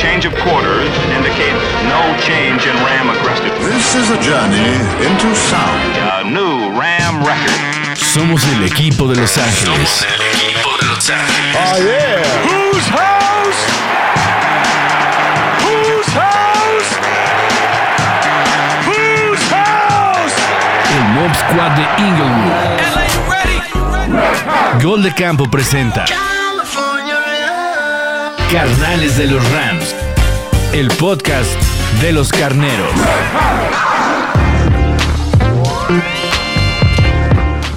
Change of quarters indicates no change in Ram aggressiveness. This is a journey into sound. A new Ram record. Somos el equipo de Los Ángeles. Somos el equipo de Los Ángeles. Oh, yeah. Whose house? Whose house? Whose house? El Mob Squad de Inglewood. Gol de Campo presenta Carnales de los Rams. El podcast de los carneros.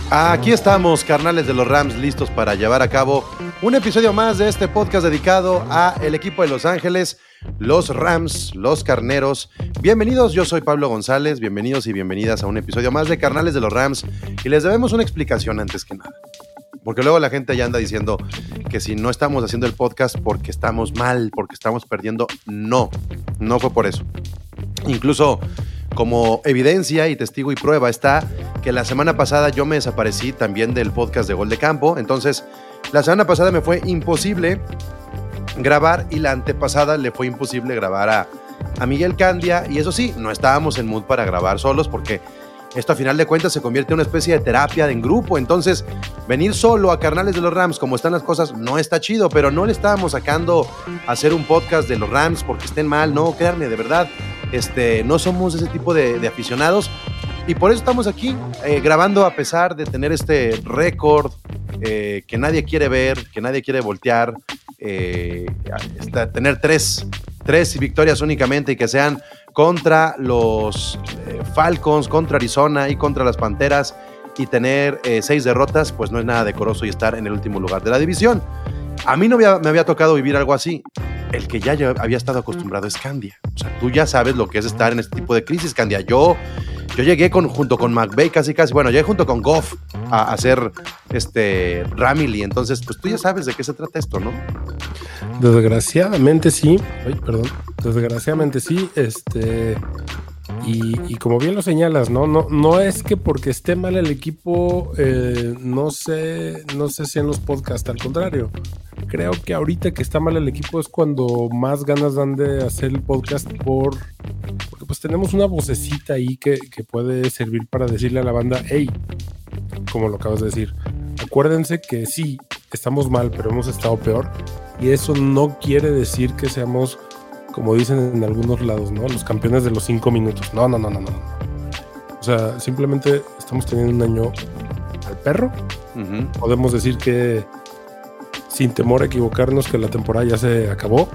Aquí estamos, carnales de los Rams, listos para llevar a cabo un episodio más de este podcast dedicado a el equipo de Los Ángeles, los Rams, los carneros. Bienvenidos, yo soy Pablo González, bienvenidos y bienvenidas a un episodio más de Carnales de los Rams y les debemos una explicación antes que nada. Porque luego la gente ya anda diciendo que si no estamos haciendo el podcast porque estamos mal, porque estamos perdiendo. No, no fue por eso. Incluso como evidencia y testigo y prueba está que la semana pasada yo me desaparecí también del podcast de Gol de Campo. Entonces, la semana pasada me fue imposible grabar y la antepasada le fue imposible grabar a, a Miguel Candia. Y eso sí, no estábamos en mood para grabar solos porque esto a final de cuentas se convierte en una especie de terapia en grupo. Entonces, venir solo a Carnales de los Rams, como están las cosas, no está chido, pero no le estábamos sacando a hacer un podcast de los Rams porque estén mal. No, créanme, de verdad, este, no somos ese tipo de, aficionados. Y por eso estamos aquí eh, grabando a pesar de tener este récord eh, que nadie quiere ver, que nadie quiere voltear, eh, tener tres, tres victorias únicamente y que sean contra los eh, Falcons, contra Arizona y contra las Panteras y tener eh, seis derrotas, pues no es nada decoroso y estar en el último lugar de la división. A mí no me había tocado vivir algo así. El que ya había estado acostumbrado es Candia. O sea, tú ya sabes lo que es estar en este tipo de crisis, Candia. Yo, yo llegué junto con McVay casi casi, bueno, llegué junto con Goff a, hacer este Ramily. Entonces, pues tú ya sabes de qué se trata esto, ¿no? Desgraciadamente sí. Ay, perdón. Desgraciadamente sí. Este. Y, como bien lo señalas, ¿no? No, no es que porque esté mal el equipo eh, no sé, no sé si en los podcasts, al contrario. Creo que ahorita que está mal el equipo es cuando más ganas dan de hacer el podcast por pues tenemos una vocecita ahí que, que puede servir para decirle a la banda, hey, como lo acabas de decir, acuérdense que sí, estamos mal, pero hemos estado peor. Y eso no quiere decir que seamos, como dicen en algunos lados, ¿no? Los campeones de los cinco minutos. No, no, no, no, no. O sea, simplemente estamos teniendo un año al perro. Ujú. Podemos decir que, sin temor a equivocarnos, que la temporada ya se acabó.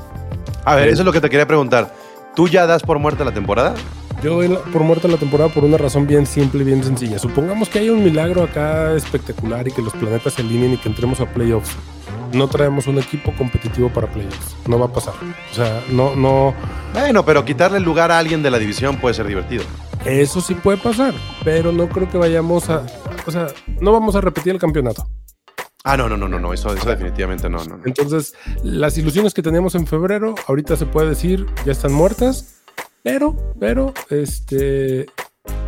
A ver, eso es lo que te quería preguntar. ¿Tú ya das por muerta la temporada? Yo doy por muerta la temporada por una razón bien simple y bien sencilla. Supongamos que hay un milagro acá espectacular y que los planetas se alineen y que entremos a playoffs. No traemos un equipo competitivo para playoffs. No va a pasar. O sea, no, no. Bueno, pero quitarle el lugar a alguien de la división puede ser divertido. Eso sí puede pasar, pero no creo que vayamos a. O sea, no vamos a repetir el campeonato. Ah, no, no, no, no, no, eso, eso definitivamente no, no, no. Entonces, las ilusiones que teníamos en febrero, ahorita se puede decir, ya están muertas. Pero, pero, este.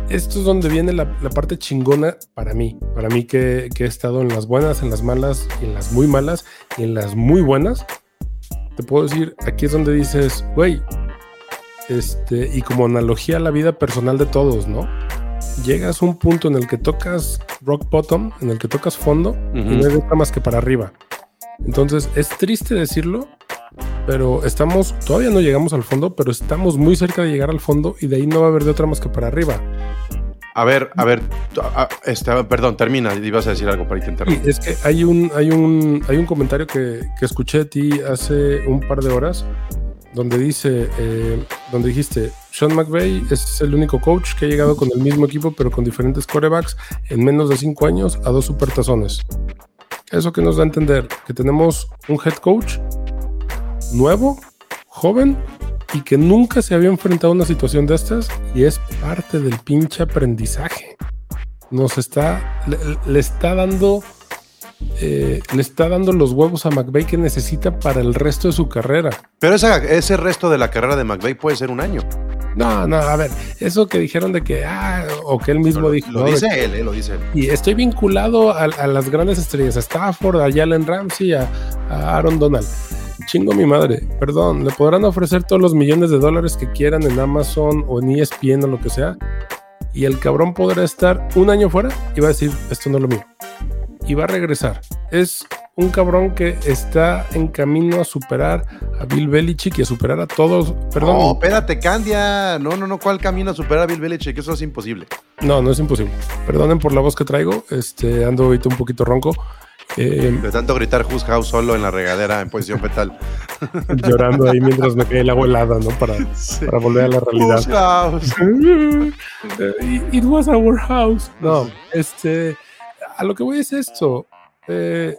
Esto es donde viene la, la parte chingona para mí. Para mí que, que he estado en las buenas, en las malas, en las muy malas y en las muy buenas. Te puedo decir, aquí es donde dices, güey, este, y como analogía a la vida personal de todos, ¿no? Llegas a un punto en el que tocas rock bottom, en el que tocas fondo, y no hay otra más que para arriba. Entonces, es triste decirlo, pero estamos, todavía no llegamos al fondo, pero estamos muy cerca de llegar al fondo y de ahí no va a haber de otra más que para arriba. A ver, a ver, este, perdón, termina, ibas a decir algo para Y es que hay un, hay un, hay un comentario que, que escuché de ti hace un par de horas donde dice, eh, donde dijiste, Sean McVay es el único coach que ha llegado con el mismo equipo pero con diferentes corebacks en menos de cinco años a dos supertazones. Eso que nos da a entender que tenemos un head coach nuevo, joven y que nunca se había enfrentado a una situación de estas y es parte del pinche aprendizaje. Nos está, le, le está dando, eh, le está dando los huevos a McVay que necesita para el resto de su carrera. Pero esa- ese resto de la carrera de McVay puede ser un año. No, no, a ver, eso que dijeron de que, ah, o que él mismo Lo, dijo. lo dice que- él, eh, lo dice él. y estoy vinculado a, a las grandes estrellas, a Stafford, a Jalen Ramsey, a, a Aaron Donald. chingo mi madre, perdón, le podrán ofrecer todos los millones de dólares que quieran en Amazon o en ESPN o lo que sea, y el cabrón podrá estar un año fuera y va a decir, esto no es lo mío. Y va a regresar. Es un cabrón que está en camino a superar a Bill Belichick y a superar a todos. Perdón, No, espérate, Candia. No, no, no. ¿Cuál camino a superar a Bill Belichick? Eso es imposible. no, no es imposible. Perdonen por la voz que traigo, este, ando ahorita un poquito ronco. Eh, De tanto gritar Who's House solo en la regadera en posición fetal. llorando ahí mientras me cae el agua helada, ¿no? Para, para volver a la realidad. Who's House. Eh, It was our house. No, este, a lo que voy es esto. eh,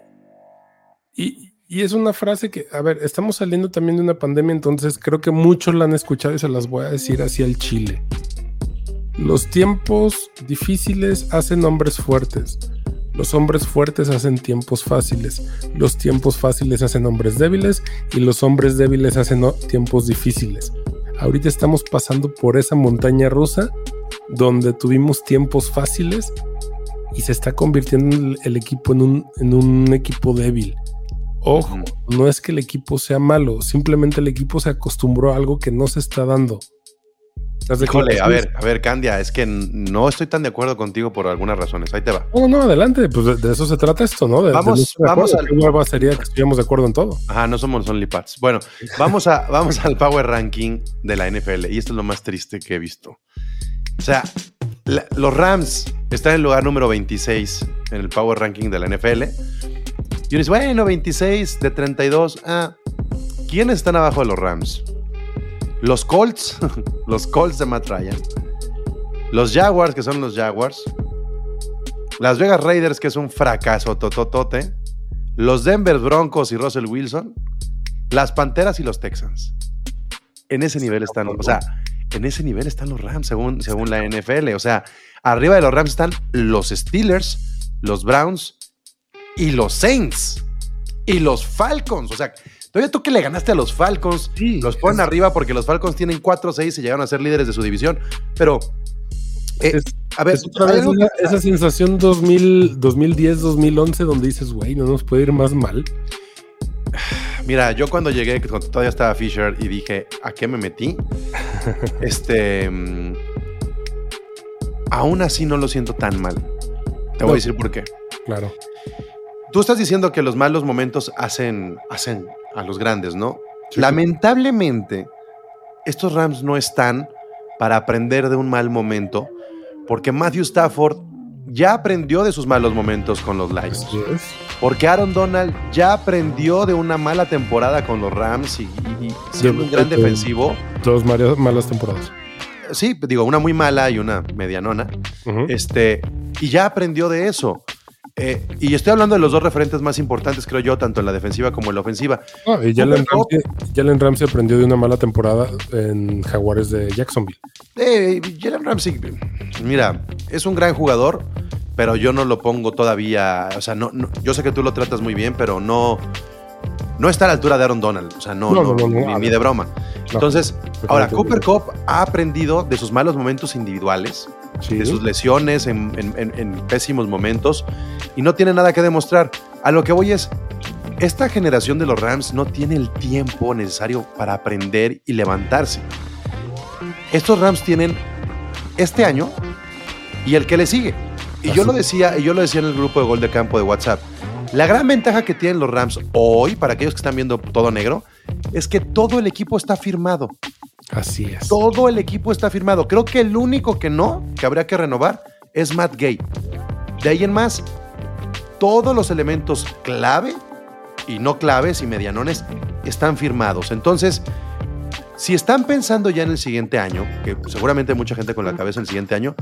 y, y es una frase que, a ver, estamos saliendo también de una pandemia, entonces creo que muchos la han escuchado y se las voy a decir hacia el Chile. Los tiempos difíciles hacen hombres fuertes. Los hombres fuertes hacen tiempos fáciles. Los tiempos fáciles hacen hombres débiles y los hombres débiles hacen tiempos difíciles. Ahorita estamos pasando por esa montaña rusa donde tuvimos tiempos fáciles y se está convirtiendo el, el equipo en un, en un equipo débil. Ojo, no es que el equipo sea malo, simplemente el equipo se acostumbró a algo que no se está dando. ¿Estás de Híjole, a ver, a ver, Candia, es que no estoy tan de acuerdo contigo por algunas razones. Ahí te va. No, no, adelante, pues de, eso se trata esto, ¿no? De, de Vamos- no de vamos acuerdo. al- Qué hueva sería que estuviéramos de acuerdo en todo. Ajá, no somos OnlyPads. Bueno, vamos, a, vamos al Power Ranking de la NFL. Y esto es lo más triste que he visto. O sea, los Rams están en el lugar número 26 en el Power Ranking de la NFL. Y uno dice, bueno, 26 de 32. Ah, ¿quiénes están abajo de los Rams? Los Colts, los Colts de Matt Ryan. Los Jaguars, que son los Jaguars. Las Vegas Raiders, que es un fracaso tototote. Los Denver Broncos y Russell Wilson. Las Panteras y los Texans. En ese nivel están, o sea, en ese nivel están los Rams, según, según la NFL. O sea, arriba de los Rams están los Steelers, los Browns y los Saints. Y los Falcons. O sea, todavía tú que le ganaste a los Falcons, Sí, los ponen es- arriba porque los Falcons tienen 4-6 y llegaron a ser líderes de su división. Pero, eh, Es- a ver, Es otra vez algo- esa, esa sensación 2000, 2010, 2011, donde dices, güey, no nos puede ir más mal. Mira, yo cuando llegué, cuando todavía estaba Fisher y dije, ¿a qué me metí? este. mm, aún así no lo siento tan mal. Te voy a decir por qué. Claro. Tú estás diciendo que los malos momentos hacen, hacen a los grandes, ¿no? Sí, Lamentablemente, estos Rams no están para aprender de un mal momento, porque Matthew Stafford ya aprendió de sus malos momentos con los Lions. Porque Aaron Donald ya aprendió de una mala temporada con los Rams y, y- y siendo un gran de- defensivo. Dos malas temporadas. Sí, digo, una muy mala y una medianona. Ujú. Este, y ya aprendió de eso. Eh, y estoy hablando de los dos referentes más importantes, creo yo, tanto en la defensiva como en la ofensiva. Y Jalen Ramsey, Jalen Ramsey aprendió de una mala temporada en Jaguares de Jacksonville. Eh, Jalen Ramsey, mira, es un gran jugador, pero yo no lo pongo todavía. O sea, no, no- yo sé que tú lo tratas muy bien, pero no, no está a la altura de Aaron Donald. O sea, no, No, no, ni, ni de broma. Entonces, ahora. Cooper Cup ha aprendido de sus malos momentos individuales, Sí. de sus lesiones en, en- en- en pésimos momentos, y no tiene nada que demostrar. A lo que voy es, esta generación de los Rams no tiene el tiempo necesario para aprender y levantarse. Estos Rams tienen este año y el que le sigue. Y yo lo decía, y yo lo decía en el grupo de gol de campo de WhatsApp. La gran ventaja que tienen los Rams hoy, para aquellos que están viendo todo negro, es que todo el equipo está firmado. Así es. Todo el equipo está firmado. Creo que el único que no, que habría que renovar, es Matt Gay. De ahí en más, todos los elementos clave y no claves y medianones están firmados. Entonces, si están pensando ya en el siguiente año, que seguramente hay mucha gente con la cabeza en el siguiente año,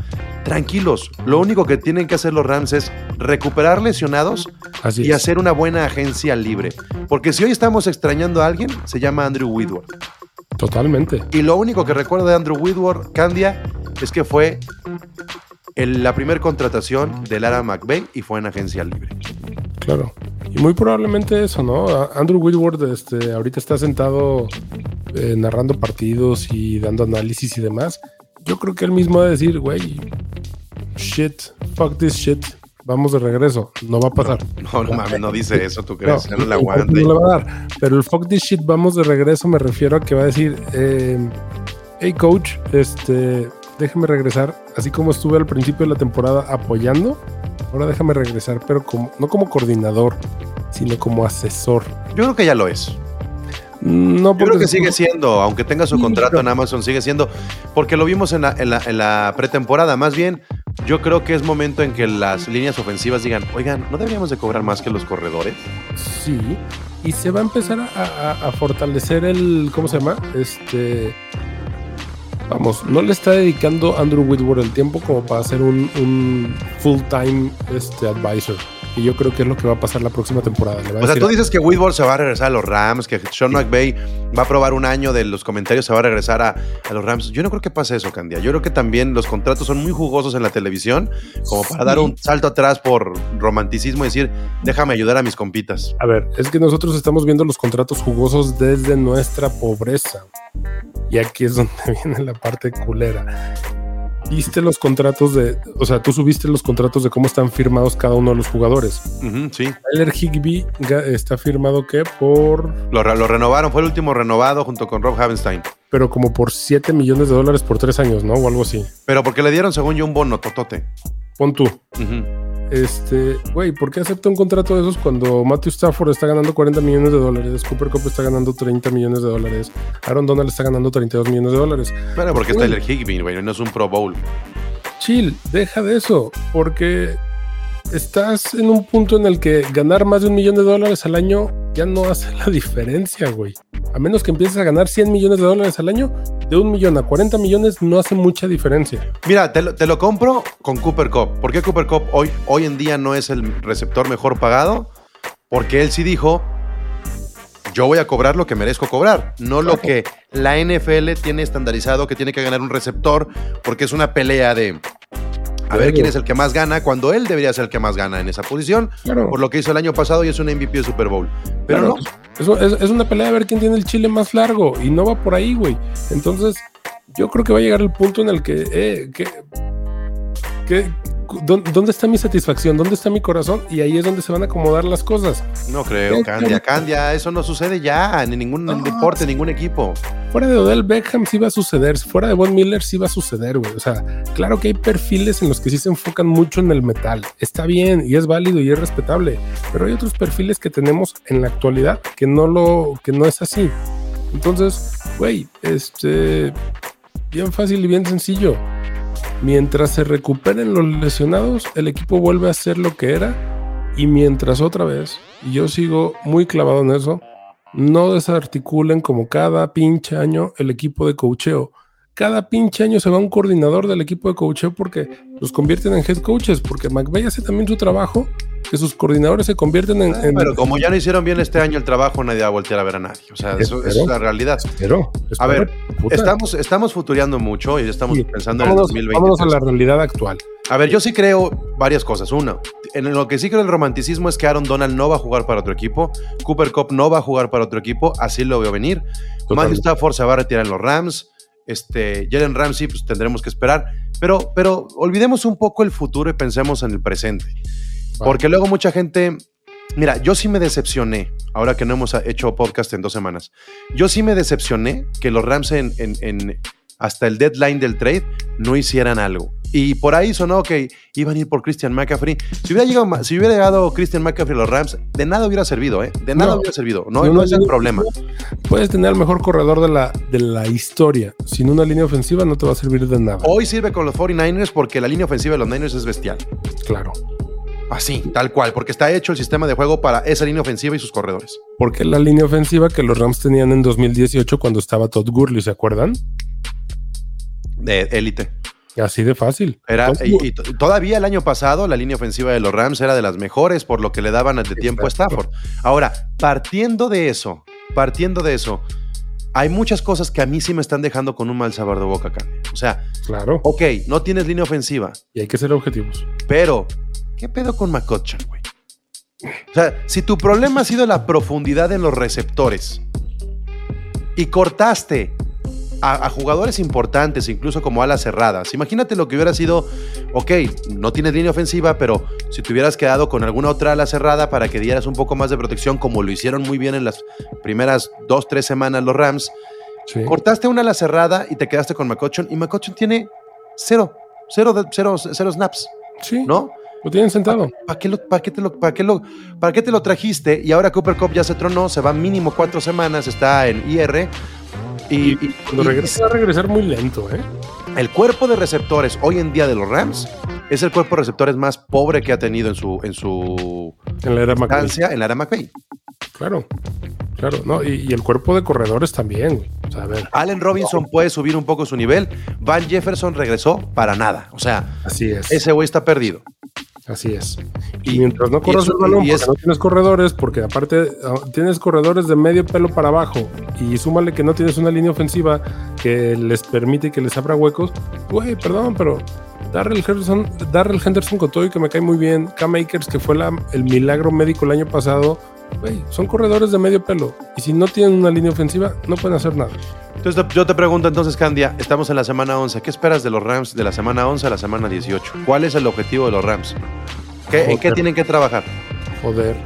tranquilos. Lo único que tienen que hacer los Rams es recuperar lesionados Así y es. hacer una buena agencia libre. Porque si hoy estamos extrañando a alguien, se llama Andrew Whitworth. Totalmente. Y lo único que recuerdo de Andrew Whitworth, Candia, es que fue el- la primera contratación de Lara McVeigh y fue en agencia libre. Claro. Y muy probablemente eso, ¿no? Andrew Whitworth este, ahorita está sentado eh, narrando partidos y dando análisis y demás. Yo creo que él mismo va a decir, güey, shit, fuck this shit, vamos de regreso. No va a pasar. No, no mames, no dice eso, ¿tú crees? No, no la le va a dar. Pero el fuck this shit, vamos de regreso, me refiero a que va a decir, eh, hey coach, este, déjame regresar, así como estuve al principio de la temporada apoyando, ahora déjame regresar, pero como, no como coordinador, sino como asesor. Yo creo que ya lo es. No, Yo creo que sigue siendo, aunque tenga su contrato en Amazon, sigue siendo, porque lo vimos en la, en, la, en la pretemporada. Más bien, yo creo que es momento en que las líneas ofensivas digan, oigan, ¿no deberíamos de cobrar más que los corredores? Sí, y se va a empezar a, a- a fortalecer el, ¿cómo se llama? Este, vamos, no le está dedicando Andrew Whitworth el tiempo como para ser un, un full-time este, advisor. Y yo creo que es lo que va a pasar la próxima temporada. Le va a O sea, decir, tú dices que Whitworth se va a regresar a los Rams, que Sean McVay va a probar un año de los comentarios, se va a regresar a, a los Rams. Yo no creo que pase eso, Candia. Yo creo que también los contratos son muy jugosos en la televisión, como para dar un salto atrás por romanticismo y decir, déjame ayudar a mis compitas. A ver, es que nosotros estamos viendo los contratos jugosos desde nuestra pobreza. Y aquí es donde viene la parte culera. Viste los contratos de, o sea, tú subiste los contratos de cómo están firmados cada uno de los jugadores. Ujú, sí, Tyler Higby está firmado que por, lo, lo renovaron, fue el último renovado junto con Rob Havenstein. pero como por 7 millones de dólares por 3 años, ¿no? O algo así. Pero porque le dieron, según yo, un bono totote. Pon tú. Ujú. Este, güey, ¿por qué acepta un contrato de esos cuando Matthew Stafford está ganando 40 millones de dólares, Cooper Cup está ganando 30 millones de dólares, Aaron Donald está ganando 32 millones de dólares? Bueno, porque es Bueno. Tyler Higby, güey, no es un Pro Bowl. Chill, deja de eso, porque estás en un punto en el que ganar más de un millón de dólares al año ya no hace la diferencia, güey. A menos que empieces a ganar 100 millones de dólares al año, de un millón a 40 millones no hace mucha diferencia. Mira, te lo, te lo compro con Cooper Cup. ¿Por qué Cooper Cup hoy, hoy en día no es el receptor mejor pagado? Porque él sí dijo, yo voy a cobrar lo que merezco cobrar, no lo que la NFL tiene estandarizado que tiene que ganar un receptor, porque es una pelea de a ver quién es el que más gana, cuando él debería ser el que más gana en esa posición, Claro. por lo que hizo el año pasado y es un MVP de Super Bowl. Pero Claro, no, es, es una pelea de ver quién tiene el chile más largo y no va por ahí, güey. Entonces, yo creo que va a llegar el punto en el que, eh, que, que- ¿dó- ¿dónde está mi satisfacción? ¿Dónde está mi corazón? Y ahí es donde se van a acomodar las cosas. no creo, Candia. Candia, eso no sucede ya en ningún No. deporte, en ningún equipo. Fuera de Odell Beckham sí va a suceder, fuera de Von Miller sí va a suceder, güey. O sea, claro que hay perfiles en los que sí se enfocan mucho en el metal. Está bien y es válido y es respetable, pero hay otros perfiles que tenemos en la actualidad que no lo, que no es así. Entonces, güey, este, bien fácil y bien sencillo. Mientras se recuperen los lesionados, el equipo vuelve a ser lo que era. Y mientras otra vez, y yo sigo muy clavado en eso, no desarticulen como cada pinche año el equipo de coacheo. Cada pinche año se va un coordinador del equipo de coacheo porque los convierten en head coaches, porque McVay hace también su trabajo, que sus coordinadores se convierten en... en- Ah, Pero como ya no hicieron bien este año el trabajo, nadie va a voltear a ver a nadie. O sea, eso, es la realidad. Pero, A ver, puta. Estamos, estamos futureando mucho y estamos Sí, pensando en el vámonos, 2020. vámonos a la realidad actual. A ver, yo sí creo varias cosas. Uno, en lo que sí creo el romanticismo es que Aaron Donald no va a jugar para otro equipo, Cooper Cup no va a jugar para otro equipo, así lo veo venir. Matthew Totalmente. Stafford se va a retirar en los Rams, este, Jalen Ramsey, pues tendremos que esperar. Pero, pero olvidemos un poco el futuro y pensemos en el presente. Porque luego mucha gente. Mira, yo sí me decepcioné, ahora que no hemos hecho podcast en dos semanas. Yo sí me decepcioné que los Rams en, en- en- hasta el deadline del trade no hicieran algo. Y por ahí sonó que iban a ir por Christian McCaffrey. Si hubiera llegado, ma- si hubiera llegado Christian McCaffrey a los Rams, de nada hubiera servido, ¿eh? De nada No. hubiera servido. No, es el problema. Puedes tener el mejor corredor de la, de la historia. Sin una línea ofensiva no te va a servir de nada. Hoy sirve con los 49ers porque la línea ofensiva de los Niners es bestial. Claro. Así, tal cual, porque está hecho el sistema de juego para esa línea ofensiva y sus corredores. Porque la línea ofensiva que los Rams tenían en 2018 cuando estaba Todd Gurley, ¿se acuerdan? De élite. Así de fácil. Era, y, todavía el año pasado la línea ofensiva de los Rams era de las mejores por lo que le daban de tiempo a. Stafford. Ahora, partiendo de eso, partiendo de eso, hay muchas cosas que a mí sí me están dejando con un mal sabor de boca, Cane. O sea, Claro. ok, no tienes línea ofensiva, Y hay que ser objetivos. pero ¿qué pedo con McCutcheon, güey? O sea, si tu problema ha sido la profundidad en los receptores y cortaste a, a jugadores importantes, incluso como alas cerradas. Imagínate lo que hubiera sido, ok, no tienes línea ofensiva, pero si te hubieras quedado con alguna otra ala cerrada para que dieras un poco más de protección, como lo hicieron muy bien en las primeras dos, tres semanas los Rams, Sí. cortaste una ala cerrada y te quedaste con McCutcheon, y McCutcheon tiene cero, cero, cero, cero snaps, Sí, ¿no? lo tienen sentado. ¿Para qué, lo- para qué te lo, para qué lo- para qué te lo trajiste? Y ahora Cooper Cup ya se tronó, se va mínimo cuatro semanas, está en IR. Y, y- Cuando y- regrese va a regresar muy lento, ¿eh? el cuerpo de receptores hoy en día de los Rams es el cuerpo de receptores más pobre que ha tenido en su, en su En la era McVay. en la era McVay. Claro, claro. No, y, y el cuerpo de corredores también, güey. O sea, a ver, Allen Robinson puede subir un poco su nivel. Van Jefferson regresó para nada. O sea, así es. ese güey está perdido. Así es. Y- Y, mientras no corras el balón, porque es- no tienes corredores, porque aparte ah, tienes corredores de medio pelo para abajo, y súmale que no tienes una línea ofensiva que les permite que les abra huecos, güey, perdón, pero Darrell Henderson, Darrell Henderson con todo y que me cae muy bien, Cam Akers, que fue la- el milagro médico el año pasado, güey, son corredores de medio pelo, y si no tienen una línea ofensiva, no pueden hacer nada. Entonces yo te pregunto entonces, Candia, estamos en la semana 11. ¿Qué esperas de los Rams de la semana 11 a la semana 18? ¿Cuál es el objetivo de los Rams? ¿Qué- ¿En qué tienen que trabajar? Joder.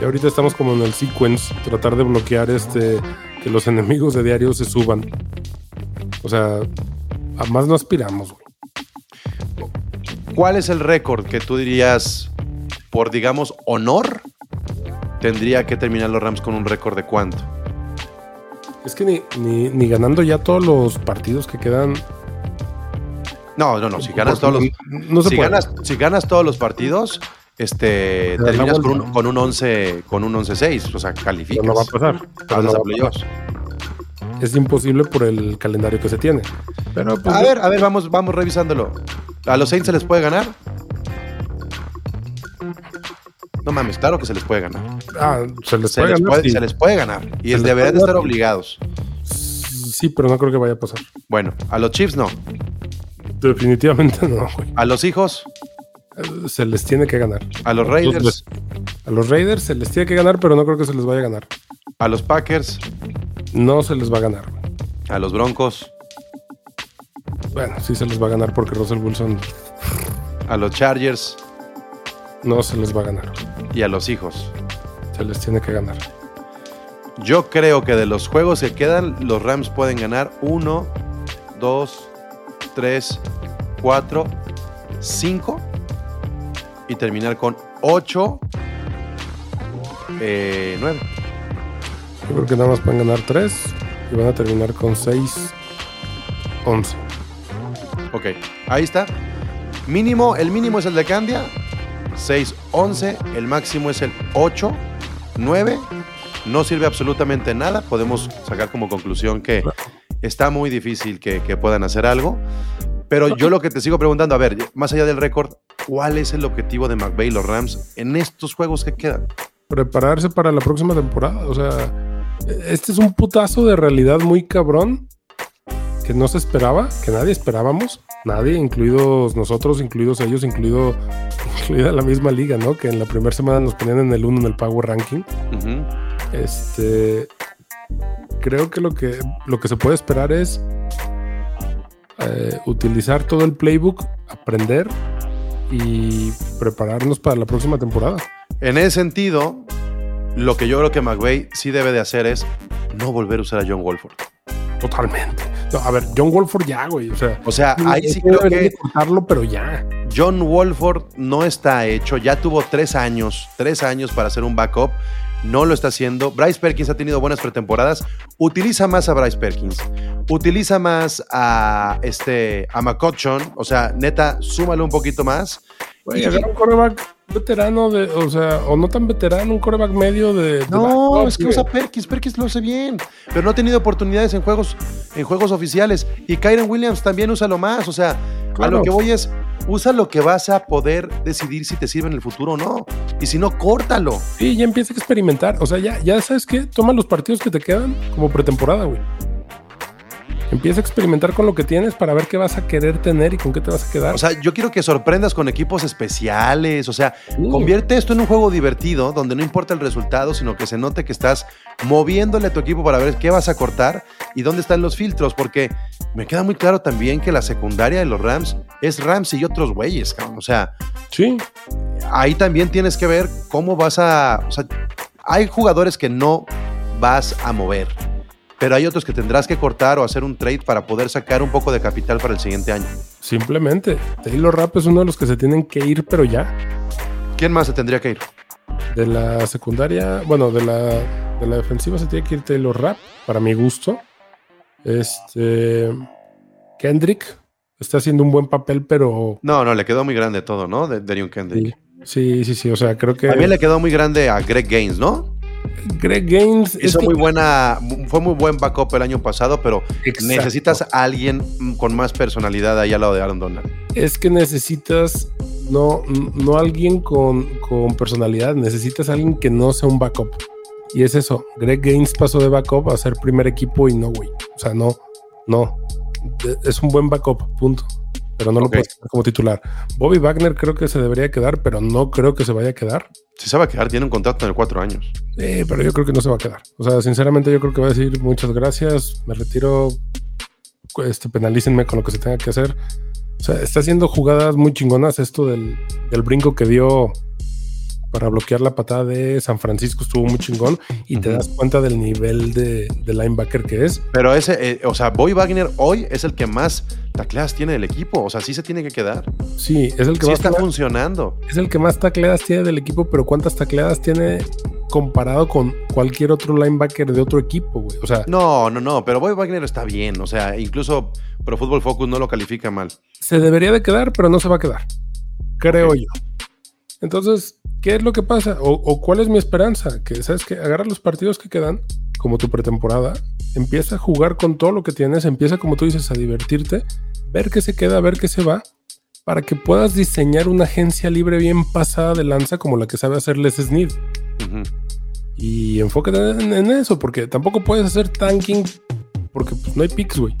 Y ahorita estamos como en el sequence, tratar de bloquear este que los enemigos de diario se suban. O sea, a más no aspiramos, güey. ¿Cuál es el récord que tú dirías, por digamos, honor, tendría que terminar los Rams con un récord de cuánto? Es que ni, ni, ni ganando ya todos los partidos que quedan. No, no, no. Si ganas todos los, No se si ganas, si ganas todos los partidos, este, terminas con un, con un 11, con un 11-6. O sea, calificas. Pero no va a pasar. Pero no va a playoffs. Es imposible por el calendario que se tiene. Pero pues, A ver, a ver, vamos, vamos revisándolo. ¿A los Saints se les puede ganar? No mames, claro que se les puede ganar. ah, se les Se puede les ganar, puede, sí. se les puede ganar. Y les deberían de estar obligados. Sí, pero no creo que vaya a pasar. Bueno, a los Chiefs no. Definitivamente no, güey. A los hijos, Se les tiene que ganar. a los Raiders. A los Raiders se les tiene que ganar, pero no creo que se les vaya a ganar. a los Packers, No se les va a ganar. a los Broncos, Bueno, sí se les va a ganar porque Russell Wilson a los Chargers no se les va a ganar. y a los hijos. Se les tiene que ganar. Yo creo que de los juegos que quedan, los Rams pueden ganar 1, 2, 3, 4, 5 y terminar con 8, 9. Yo creo que nada más pueden ganar 3 y van a terminar con 6, 11. Ok, ahí está. Mínimo, el mínimo es el de Candia. 6, 11. El máximo es el 8, 9. No sirve absolutamente nada. Podemos sacar como conclusión que está muy difícil que, que puedan hacer algo. Pero yo lo que te sigo preguntando, a ver, más allá del récord, ¿cuál es el objetivo de McVay y los Rams en estos juegos que quedan? Prepararse para la próxima temporada. O sea, este es un putazo de realidad muy cabrón que no se esperaba, que nadie esperábamos. Nadie, incluidos nosotros, incluidos ellos, incluido, incluida la misma liga, ¿no? Que en la primera semana nos ponían en el 1 en el Power Ranking. Este. Creo que lo que, lo que se puede esperar es eh, utilizar todo el playbook, aprender y prepararnos para la próxima temporada. En ese sentido, lo que yo creo que McVay sí debe de hacer es no volver a usar a John Wolford. Totalmente. No, a ver, John Wolford ya, güey. O sea, O sea, ahí sí no creo que cortarlo, pero ya. John Wolford no está hecho. Ya tuvo tres años, tres años para hacer un backup. No lo está haciendo. Bryce Perkins ha tenido buenas pretemporadas. Utiliza más a Bryce Perkins. Utiliza más a este a McCutcheon. O sea, neta, súmale un poquito más. Güey, Y- agarra un coreback veterano, de, o sea, o no tan veterano, un coreback medio de. de No, backup, es que usa Perkins. Perkins lo hace bien. Pero no ha tenido oportunidades en juegos, en juegos oficiales. Y Kyron Williams también usa lo más. O sea, a lo que voy es, usa lo que vas a poder decidir si te sirve en el futuro o no. Y si no, córtalo. Sí, ya empieza a experimentar. O sea, ya, ya sabes qué, toma los partidos que te quedan como pretemporada, güey. Empieza a experimentar con lo que tienes para ver qué vas a querer tener y con qué te vas a quedar. O sea, yo quiero que sorprendas con equipos especiales. O sea, Sí. convierte esto en un juego divertido donde no importa el resultado, sino que se note que estás moviéndole a tu equipo para ver qué vas a cortar y dónde están los filtros. Porque me queda muy claro también que la secundaria de los Rams es Rams y otros güeyes, cabrón. O sea, sí, ahí también tienes que ver cómo vas a. O sea, hay jugadores que no vas a mover, pero hay otros que tendrás que cortar o hacer un trade para poder sacar un poco de capital para el siguiente año. simplemente. Taylor Rapp es uno de los que se tienen que ir, pero ya. ¿Quién más se tendría que ir? De la secundaria, bueno, de la, de la defensiva se tiene que ir Taylor Rapp, para mi gusto. Este. Kendrick está haciendo un buen papel, pero. No, no, le quedó muy grande todo, ¿no? De Darion Kendrick. Sí, sí, sí, sí. O sea, creo que. También le quedó muy grande a Greg Gaines, ¿no? Greg Gaines. es Hizo que- muy buena, fue muy buen backup el año pasado, pero Exacto. necesitas a alguien con más personalidad ahí al lado de Aaron Donald. es que necesitas no, no alguien con, con personalidad, necesitas alguien que no sea un backup. Y es eso, Greg Gaines pasó de backup a ser primer equipo y no, güey. O sea, no, no. Es un buen backup, punto. Pero no lo puedes tener como titular. Bobby Wagner creo que se debería quedar, pero no creo que se vaya a quedar. Si se va a quedar, tiene un contrato de cuatro años. Eh, pero yo creo que no se va a quedar. O sea, sinceramente yo creo que va a decir muchas gracias, me retiro, este, penalícenme con lo que se tenga que hacer. O sea, está haciendo jugadas muy chingonas. Esto del, del brinco que dio para bloquear la patada de San Francisco estuvo muy chingón y te das cuenta del nivel de, de linebacker que es. Pero ese, eh, o sea, Boy Wagner hoy es el que más tacleadas tiene del equipo. O sea, sí se tiene que quedar. Sí, es el que Sí más está funcionando. es el que más tacleadas tiene del equipo, pero ¿cuántas tacleadas tiene comparado con cualquier otro linebacker de otro equipo, güey? O sea, No, no, no, pero Boy Wagner está bien. O sea, incluso Pro Football Focus no lo califica mal. se debería de quedar, pero no se va a quedar. Creo yo. Entonces, ¿qué es lo que pasa? O, o cuál es mi esperanza? Que, ¿sabes que Agarra los partidos que quedan, como tu pretemporada, empieza a jugar con todo lo que tienes, empieza, como tú dices, a divertirte, ver qué se queda, ver qué se va, para que puedas diseñar una agencia libre bien pasada de lanza como la que sabe hacer Les Snead. Y enfócate en, en eso, porque tampoco puedes hacer tanking, porque pues, no hay picks, güey.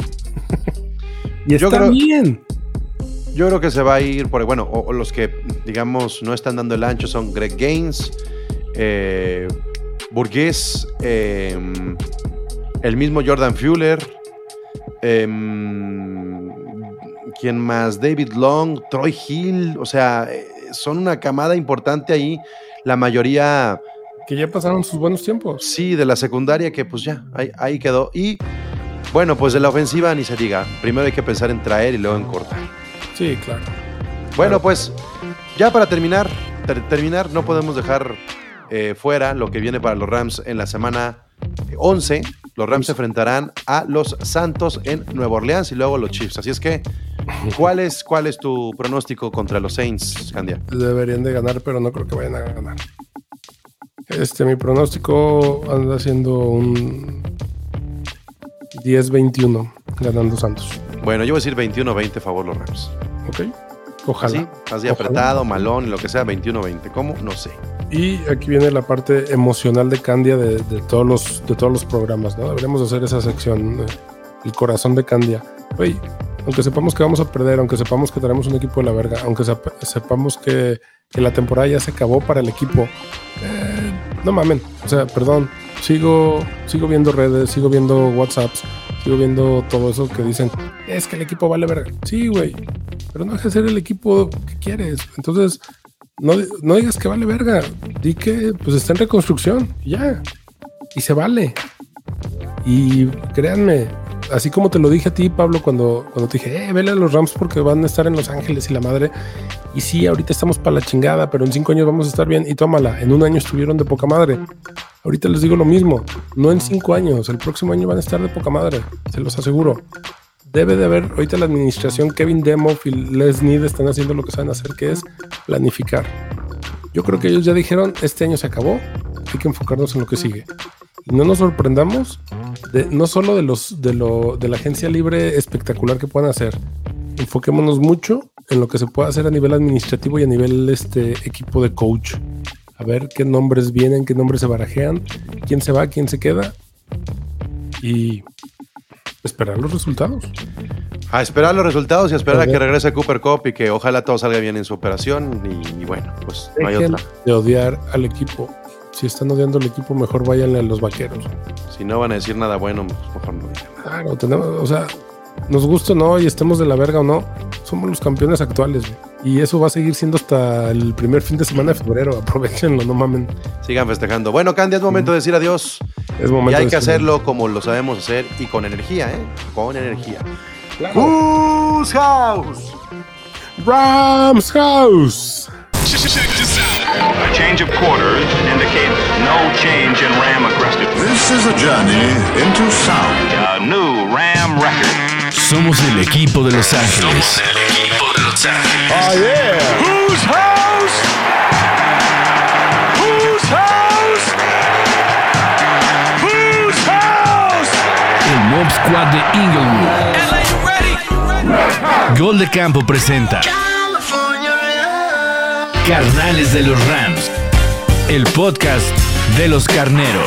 y Yo está creo- bien. Yo creo que se va a ir por, bueno, o, o los que, digamos, no están dando el ancho son Greg Gaines, eh, Burgués, eh, el mismo Jordan Fuller, eh, ¿quién más? David Long, Troy Hill, o sea, eh, son una camada importante ahí. La mayoría, Que ya pasaron sus buenos tiempos. sí, de la secundaria que pues ya, ahí, ahí quedó. Y bueno, pues de la ofensiva ni se diga. Primero hay que pensar en traer y luego en cortar. Sí, claro. Bueno, Claro. pues ya para terminar, ter- terminar, no podemos dejar eh, fuera lo que viene para los Rams en la semana 11. Los Rams se enfrentarán a los Santos en Nueva Orleans y luego los Chiefs. Así es que, ¿cuál es, cuál es tu pronóstico contra los Saints, Candia? Deberían de ganar, pero no creo que vayan a ganar. Este, mi pronóstico anda siendo un 10-21 ganando Santos. Bueno, yo voy a decir 21-20 favor los Rams. ¿Ok? Ojalá. Así, así Ojalá. apretado, malón, lo que sea, 21-20. ¿Cómo? No sé. Y aquí viene la parte emocional de Candia de, de todos, los, de todos los programas, ¿no? Deberíamos hacer esa sección, eh, el corazón de Candia. Oye, aunque sepamos que vamos a perder, aunque sepamos que tenemos un equipo de la verga, aunque sep- sepamos que, que la temporada ya se acabó para el equipo, eh, no mamen, o sea, perdón, sigo, sigo viendo redes, sigo viendo WhatsApps, sigo viendo todo eso que dicen, es que el equipo vale verga. Sí, güey, pero no dejes de ser el equipo que quieres. Entonces, no, no digas que vale verga. Di que pues está en reconstrucción. Ya. Y se vale. Y créanme, así como te lo dije a ti, Pablo, cuando, cuando te dije, eh, vele a los Rams porque van a estar en Los Ángeles y la madre. Y sí, ahorita estamos para la chingada, pero en cinco años vamos a estar bien. Y tómala, en un año estuvieron de poca madre. Ahorita les digo lo mismo, no en cinco años, el próximo año van a estar de poca madre, se los aseguro. Debe de haber, ahorita la administración, Kevin Demoff y Les Need están haciendo lo que saben hacer, que es planificar. Yo creo que ellos ya dijeron, este año se acabó, hay que enfocarnos en lo que sigue. No nos sorprendamos, de, no solo de, los, de, lo, de la agencia libre espectacular que puedan hacer, enfoquémonos mucho en lo que se puede hacer a nivel administrativo y a nivel este equipo de coach. A ver qué nombres vienen, qué nombres se barajean, quién se va, quién se queda. Y esperar los resultados. A esperar los resultados y a esperar a que regrese Cooper Cup y que ojalá todo salga bien en su operación. Y, y bueno, pues no hay Dejen otra. de odiar al equipo. Si están odiando al equipo, mejor váyanle a los vaqueros. Si no van a decir nada bueno, pues mejor no digan. Claro, tenemos, o sea, nos gusta o no, y estemos de la verga o no, somos los campeones actuales, güey. Y eso va a seguir siendo hasta el primer fin de semana de febrero. Aprovechenlo, no mamen. Sigan festejando. Bueno, Candy, es momento de decir adiós. Es momento Y hay de que decir- hacerlo como lo sabemos hacer y con energía, ¿eh? Con energía. Who's House. Rams House. A change of quarters indicates no change in Ram aggressiveness. This is a journey into sound. A new Ram record. Somos el equipo de Los Ángeles. Somos el equipo de Los Ángeles. Oh, yeah. Whose house? Whose house? Whose house? El Mob Squad de Inglewood. Gol de Campo presenta Carnales de los Rams. El podcast de los carneros.